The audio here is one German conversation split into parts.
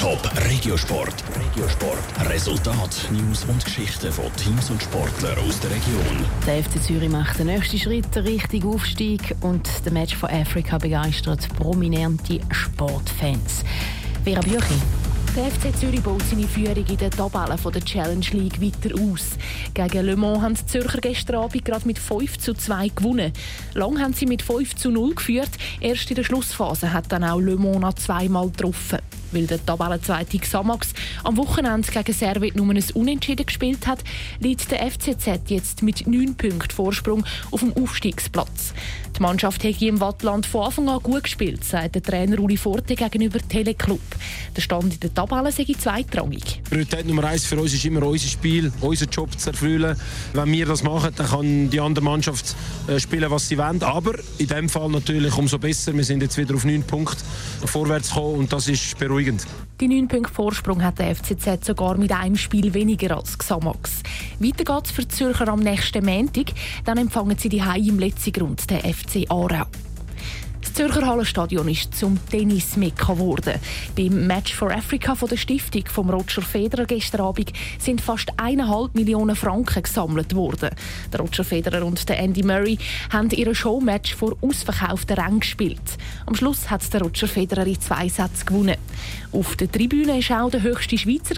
Top Regiosport. Regiosport. Resultat, News und Geschichten von Teams und Sportlern aus der Region. Der FC Zürich macht den nächsten Schritt Richtung Aufstieg und der Match von Afrika begeistert prominente Sportfans. Vera Büchi. Der FC Zürich baut seine Führung in der Tabelle der Challenge League weiter aus. Gegen Le Mans haben die Zürcher gestern Abend gerade mit 5 zu 2 gewonnen. Lang haben sie mit 5 zu 0 geführt. Erst in der Schlussphase hat dann auch Le Mans noch zweimal getroffen. Weil der Tabellenzweite Xamax am Wochenende gegen Servet nur ein Unentschieden gespielt hat, liegt der FCZ jetzt mit 9 Punkten Vorsprung auf dem Aufstiegsplatz. Die Mannschaft hat im Wattland von Anfang an gut gespielt, sagt der Trainer Uli Forte gegenüber Teleclub. Der Stand in der Tabelle sei zweitrangig. Priorität Nummer eins für uns ist immer unser Spiel, unseren Job zu erfüllen. Wenn wir das machen, dann kann die andere Mannschaft äh, spielen, was sie wollen. Aber in dem Fall natürlich umso besser. Wir sind jetzt wieder auf neun Punkte vorwärts gekommen und das ist beruhigend. Die 9 Punkte Vorsprung hat der FCZ sogar mit einem Spiel weniger als Xamax. Weiter geht es für die Zürcher am nächsten Montag. Dann empfangen sie die Hai im letzten Grund, der FC Aarau. Das Zürcher Hallenstadion ist zum Tennis-Mekka geworden. Beim Match for Africa von der Stiftung von Roger Federer gestern Abend sind fast eineinhalb Millionen Franken gesammelt worden. Der Roger Federer und der Andy Murray haben ihre Showmatch vor ausverkauften Rängen gespielt. Am Schluss hat der Roger Federer in zwei Sätzen gewonnen. Auf der Tribüne war auch der höchste Schweizer,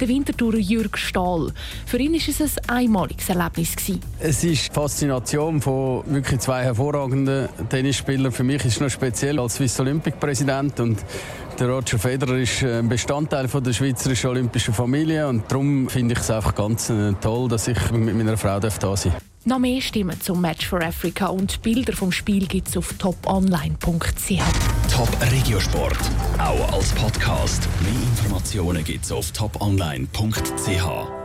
der Winterthurer Jürg Stahl. Für ihn war es ein einmaliges Erlebnis. Es ist die Faszination von wirklich zwei hervorragenden Tennisspielern für mich mich ist es noch speziell als Swiss Olympic Präsident und der Roger Federer ist ein Bestandteil von der schweizerischen olympischen Familie und darum finde ich es einfach ganz äh, toll, dass ich mit meiner Frau da sein darf. Noch mehr Stimmen zum Match for Africa und Bilder vom Spiel gibt es auf toponline.ch. Top Regiosport, auch als Podcast. Mehr Informationen gibt es auf toponline.ch.